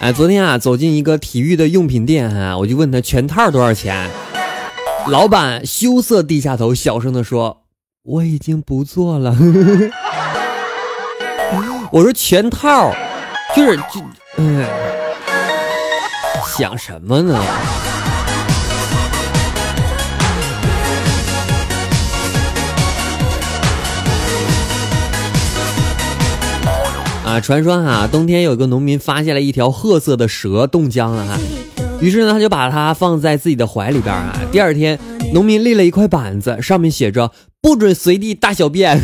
哎，昨天啊，走进一个体育的用品店啊，我就问他全套多少钱。老板羞涩低下头，小声的说：“我已经不做了。”我说全套，就是就，嗯，想什么呢？啊，传说哈，冬天有个农民发现了一条褐色的蛇冻僵了哈，于是呢，他就把它放在自己的怀里边啊。第二天，农民立了一块板子，上面写着“不准随地大小便”。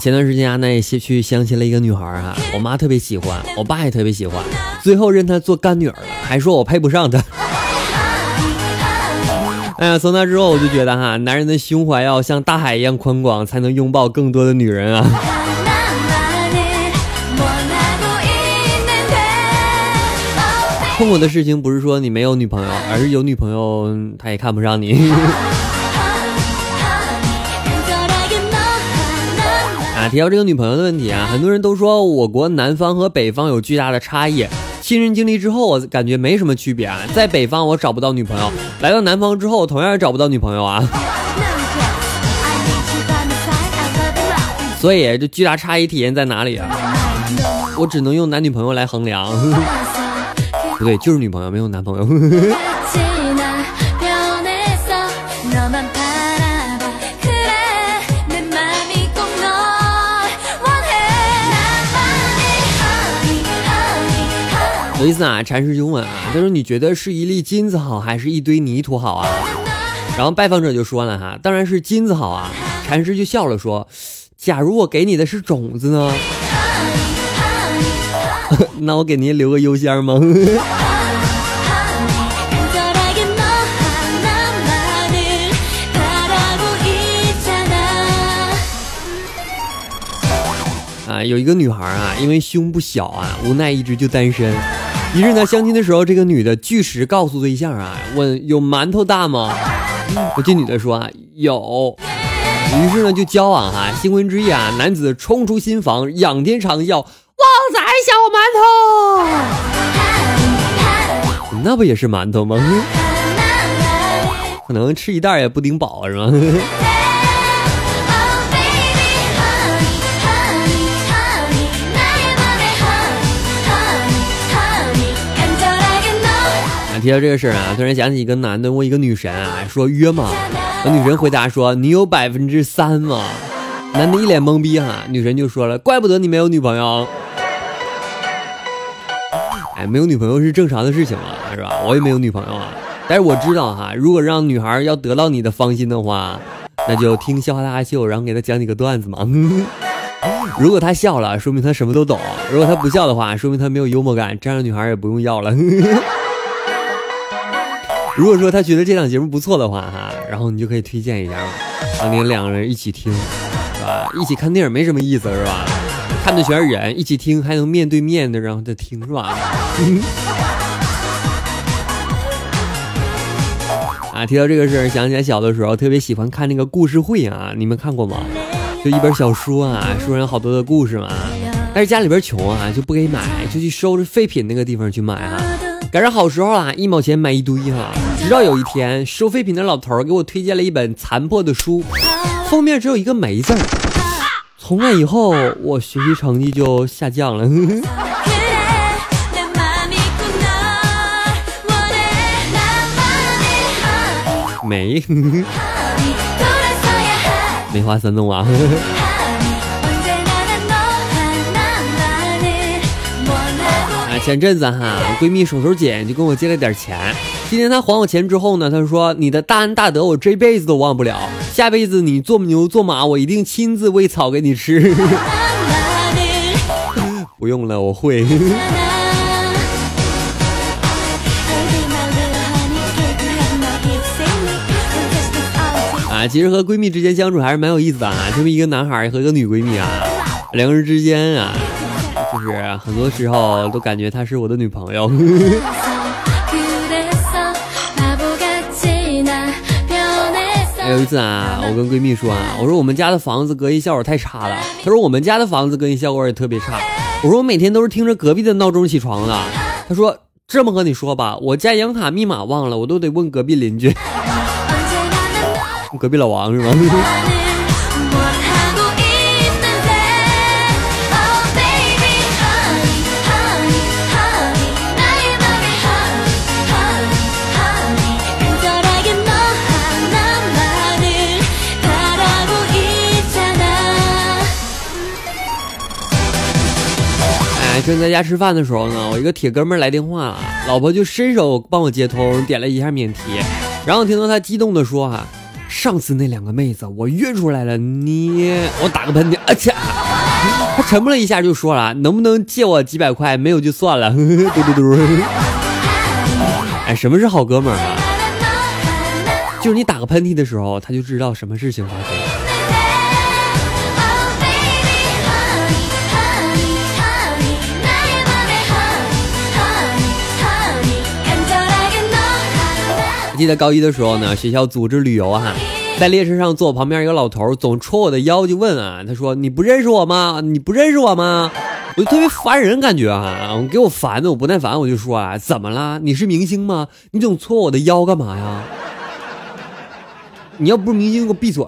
前段时间啊，那也去相亲了一个女孩啊，我妈特别喜欢，我爸也特别喜欢，最后认她做干女儿了，还说我配不上她。哎呀，从那之后我就觉得哈，男人的胸怀要像大海一样宽广，才能拥抱更多的女人啊。痛苦的事情不是说你没有女朋友，而是有女朋友她也看不上你。啊，提到这个女朋友的问题啊，很多人都说我国南方和北方有巨大的差异。亲身经历之后，我感觉没什么区别啊。在北方我找不到女朋友，来到南方之后同样也找不到女朋友啊。所以这巨大差异体现在哪里啊？我只能用男女朋友来衡量。不对，就是女朋友，没有男朋友。有一次啊，禅师就问啊，他说：“你觉得是一粒金子好，还是一堆泥土好啊？”然后拜访者就说了哈：“当然是金子好啊。”禅师就笑了说：“假如我给你的是种子呢？那我给您留个邮箱吗？” 啊，有一个女孩啊，因为胸不小啊，无奈一直就单身。一日呢，相亲的时候，这个女的据实告诉对象啊，问有馒头大吗？我这女的说啊有。于是呢就交往哈，新婚之夜啊，男子冲出新房，仰天长啸：“旺仔小馒头！”那不也是馒头吗？可能吃一袋也不顶饱是吗？提到这个事儿啊，突然想起一个男的问一个女神啊，说约吗？那女神回答说：“你有百分之三吗？”男的一脸懵逼哈，女神就说了：“怪不得你没有女朋友。”哎，没有女朋友是正常的事情啊，是吧？我也没有女朋友啊，但是我知道哈，如果让女孩要得到你的芳心的话，那就听笑话大秀，然后给她讲几个段子嘛。如果她笑了，说明她什么都懂；如果她不笑的话，说明她没有幽默感，这样的女孩也不用要了。如果说他觉得这档节目不错的话，哈，然后你就可以推荐一下嘛，当年两个人一起听，是吧？一起看电影没什么意思，是吧？看的全是人，一起听还能面对面的，然后再听，是吧？啊，提到这个事儿，想起来小的时候特别喜欢看那个故事会啊，你们看过吗？就一本小书啊，书上有好多的故事嘛，但是家里边穷啊，就不给买，就去收拾废品那个地方去买啊。赶上好时候啊，一毛钱买一堆哈。直到有一天，收废品的老头给我推荐了一本残破的书，封面只有一个没字儿。从那以后，我学习成绩就下降了。没，梅花三弄 啊。前阵子哈，闺蜜手头紧，就跟我借了点钱。今天她还我钱之后呢，她说：“你的大恩大德，我这辈子都忘不了。下辈子你做牛做马，我一定亲自喂草给你吃。”不用了，我会。啊，其实和闺蜜之间相处还是蛮有意思的啊。这么一个男孩和一个女闺蜜啊，两个人之间啊，就是很多时候都感觉她是我的女朋友。一次啊，我跟闺蜜说啊，我说我们家的房子隔音效果太差了。她说我们家的房子隔音效果也特别差。我说我每天都是听着隔壁的闹钟起床的。她说这么和你说吧，我家银行卡密码忘了，我都得问隔壁邻居。隔壁老王是吗？正在家吃饭的时候呢，我一个铁哥们来电话了，老婆就伸手帮我接通，点了一下免提，然后听到他激动的说：“哈。”上次那两个妹子，我约出来了，你我打个喷嚏，啊切！他沉默了一下，就说了，能不能借我几百块？没有就算了。嘟嘟嘟。哎，什么是好哥们儿啊？就是你打个喷嚏的时候，他就知道什么事情发生。记得高一的时候呢，学校组织旅游哈，在列车上坐旁边一个老头，总戳我的腰，就问啊，他说：“你不认识我吗？你不认识我吗？”我就特别烦人，感觉啊，给我烦的，我不耐烦，我就说啊，怎么了？你是明星吗？你总戳我的腰干嘛呀？你要不是明星，给我闭嘴！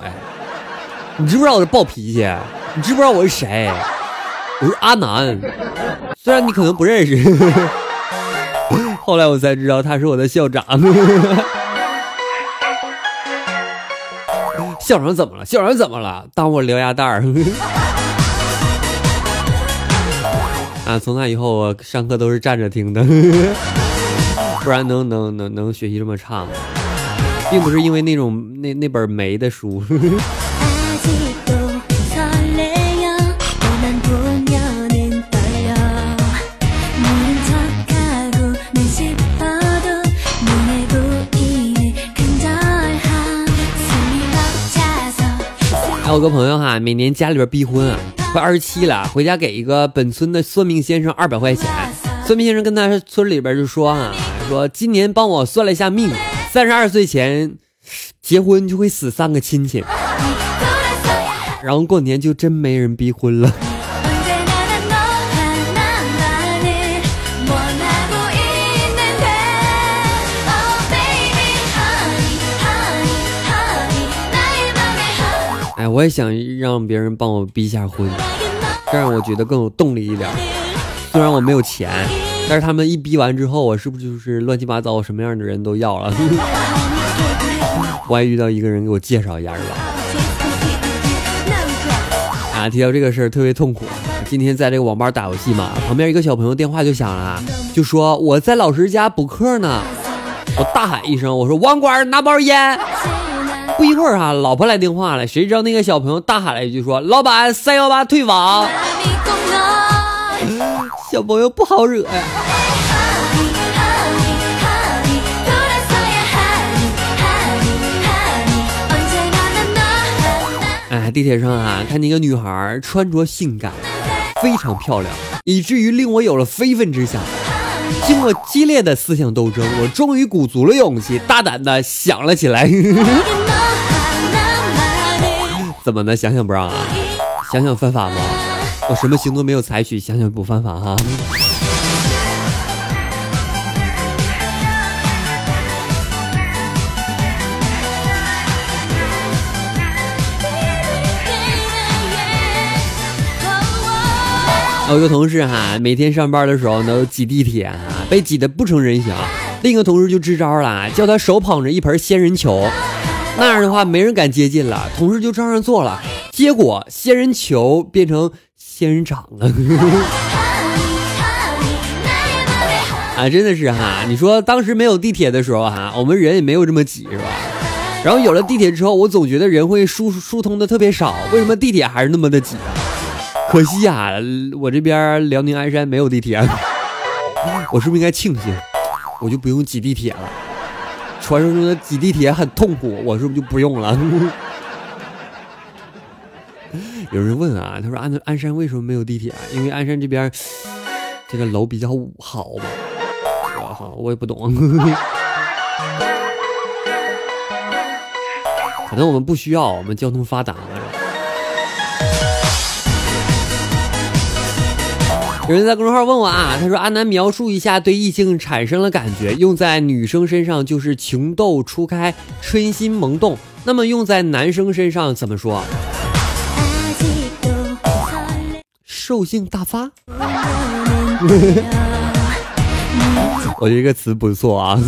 你知不知道我是暴脾气？你知不知道我是谁？我是阿南，虽然你可能不认识，后来我才知道他是我的校长。校长怎么了？校长怎么了？当我獠牙蛋儿 啊！从那以后，我上课都是站着听的，不然能能能能学习这么差吗？并不是因为那种那那本没的书。我有个朋友哈，每年家里边逼婚啊，快二十七了，回家给一个本村的算命先生二百块钱。算命先生跟他村里边就说啊，说今年帮我算了一下命，三十二岁前结婚就会死三个亲戚，然后过年就真没人逼婚了。哎，我也想让别人帮我逼一下婚，这样我觉得更有动力一点。虽然我没有钱，但是他们一逼完之后，我是不是就是乱七八糟什么样的人都要了？我还遇到一个人给我介绍一下，是吧？啊，提到这个事儿特别痛苦。今天在这个网吧打游戏嘛，旁边一个小朋友电话就响了，就说我在老师家补课呢。我大喊一声，我说网管拿包烟。不一会儿哈，老婆来电话了，谁知道那个小朋友大喊了一句说：“老板三幺八退网。”小朋友不好惹呀。哎，地铁上啊，看见一个女孩穿着性感，非常漂亮，以至于令我有了非分之想。经过激烈的思想斗争，我终于鼓足了勇气，大胆的想了起来。怎么的？想想不让啊？想想犯法吗？我什么行动没有采取？想想不犯法哈？我有个同事哈，每天上班的时候都挤地铁哈，被挤得不成人形。另一个同事就支招了，叫他手捧着一盆仙人球。那样的话，没人敢接近了，同事就照样做了，结果仙人球变成仙人掌了。啊，真的是哈。你说当时没有地铁的时候哈，我们人也没有这么挤，是吧？然后有了地铁之后，我总觉得人会疏疏通的特别少。为什么地铁还是那么的挤啊？可惜呀，我这边辽宁鞍山没有地铁。我是不是应该庆幸，我就不用挤地铁了？传说中的挤地铁很痛苦，我是不是就不用了？有人问啊，他说鞍鞍山为什么没有地铁？因为鞍山这边这个楼比较好嘛。我也不懂。可能我们不需要，我们交通发达有人在公众号问我啊，他说阿南描述一下对异性产生了感觉，用在女生身上就是情窦初开、春心萌动，那么用在男生身上怎么说？兽性大发。我觉得这个词不错啊。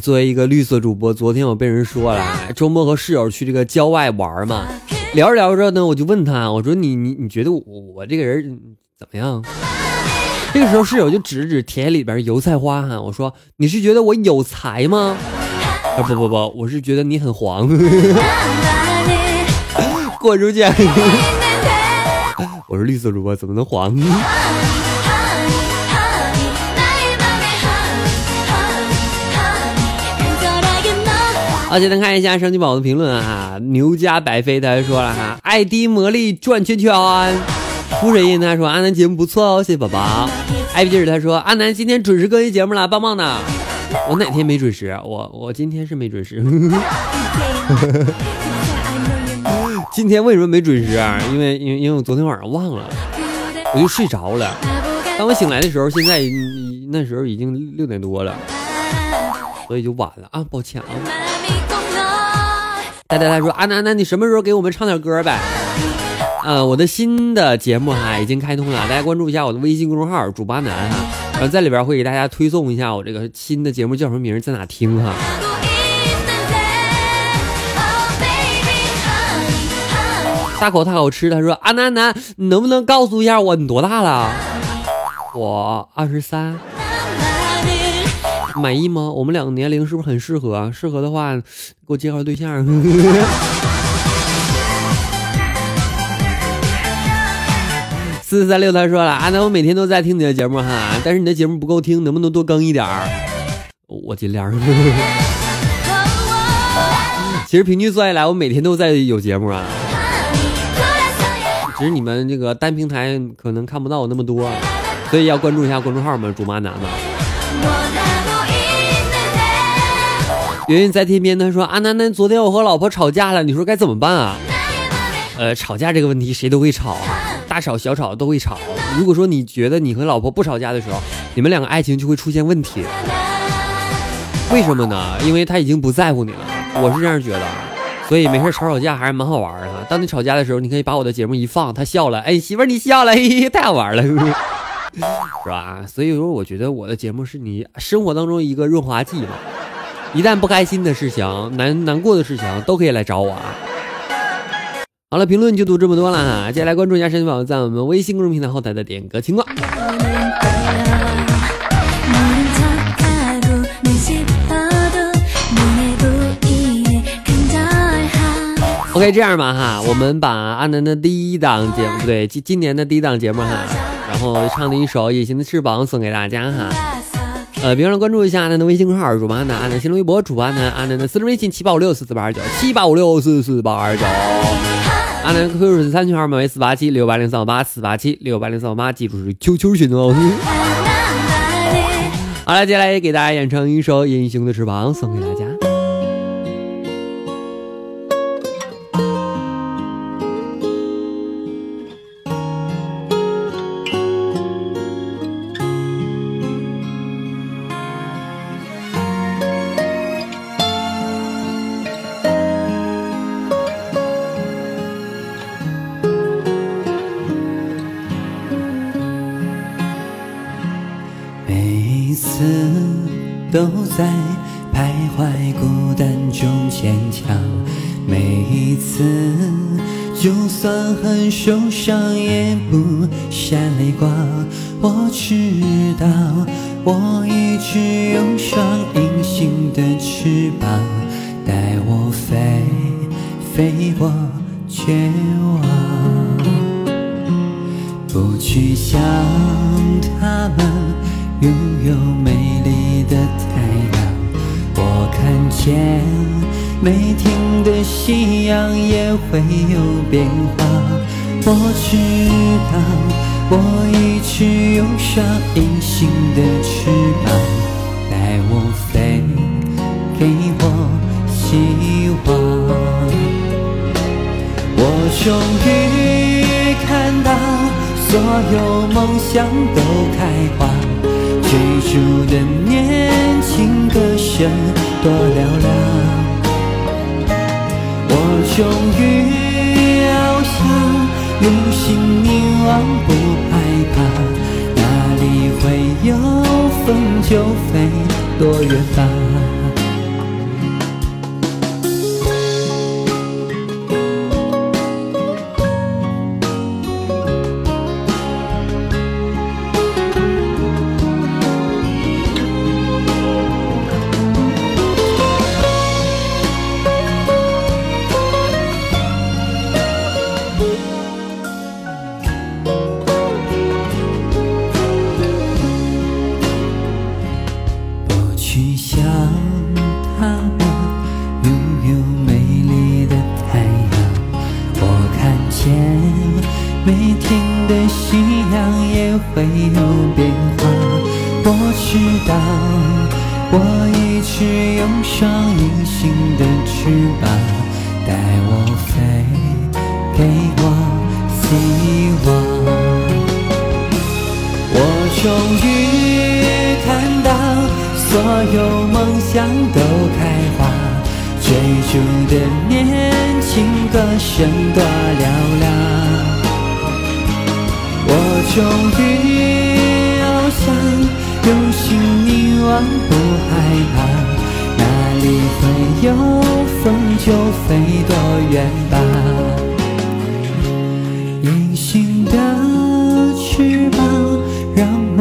作为一个绿色主播，昨天我被人说了，周末和室友去这个郊外玩嘛，聊着聊着呢，我就问他，我说你你你觉得我我这个人怎么样？这个时候室友就指指田里边油菜花哈，我说你是觉得我有才吗？啊不不不，我是觉得你很黄。滚出去！我是绿色主播，怎么能黄呢？好，简单看一下神奇宝的评论啊，牛家白飞他还说了哈，爱迪魔力转圈圈。浮水印他说阿南节目不错哦，谢谢宝宝。艾比劲儿他说阿南今天准时更新节目了，棒棒的。我哪天没准时？我我今天是没准时。今天为什么没准时啊？因为因为因为我昨天晚上忘了，我就睡着了。当我醒来的时候，现在那时候已经六点多了，所以就晚了啊，抱歉啊。大家他说阿南，那你什么时候给我们唱点歌呗？呃，我的新的节目哈已经开通了，大家关注一下我的微信公众号主巴南哈，然后在里边会给大家推送一下我这个新的节目叫什么名，在哪听哈。大口大口吃，他说阿南南，你能不能告诉一下我你多大了？我二十三。满意吗？我们两个年龄是不是很适合？适合的话，给我介绍对象。四四三六他说了啊，那我每天都在听你的节目哈，但是你的节目不够听，能不能多更一点儿？我尽量。其实平均算下来，我每天都在有节目啊，只是你们这个单平台可能看不到我那么多，所以要关注一下公众号嘛，主妈男嘛。圆圆在天边，他说：“阿南南，昨天我和老婆吵架了，你说该怎么办啊？”呃，吵架这个问题谁都会吵，大吵小吵都会吵。如果说你觉得你和老婆不吵架的时候，你们两个爱情就会出现问题。为什么呢？因为他已经不在乎你了。我是这样觉得，所以没事吵吵架还是蛮好玩的。当你吵架的时候，你可以把我的节目一放，他笑了，哎，媳妇你笑了，嘿嘿，太好玩了，是吧？所以说，我觉得我的节目是你生活当中一个润滑剂嘛。一旦不开心的事情、难难过的事情，都可以来找我啊！好了，评论就读这么多了哈，接下来关注一下神奇宝宝在我们微信公众平台后台的点歌情况。OK，这样吧哈，我们把阿南的第一档节目，不对，今今年的第一档节目哈，然后唱的一首《隐形的翅膀》送给大家哈。呃，别忘了关注一下阿南的微信公众号主播阿南，阿南新浪微博主播阿南，阿南的私人微信七八五六四四八二九七八五六四四八二九，阿南 QQ 是三群号码为四八七六八零三五八四八七六八零三五八，记住是 QQ 群哦。好了，接下来也给大家演唱一首《隐形的翅膀》，送给大家。都在徘徊，孤单中坚强。每一次，就算很受伤，也不闪泪光。我知道，我一直有双隐形的翅膀，带我飞，飞过绝望。不去想他们拥有美的太阳，我看见没停的夕阳也会有变化。我知道我一直有双隐形的翅膀，带我飞，给我希望。我终于看到。所有梦想都开花，数的年轻歌声多嘹亮。我终于翱翔，用心凝望不害怕，哪里会有风就飞多远吧。飞，给我希望。我终于看到，所有梦想都开花，追逐的年轻歌声多嘹亮。我终于翱翔，用心凝望，不害怕，里会有风就飞多远吧。隐形的翅膀，让我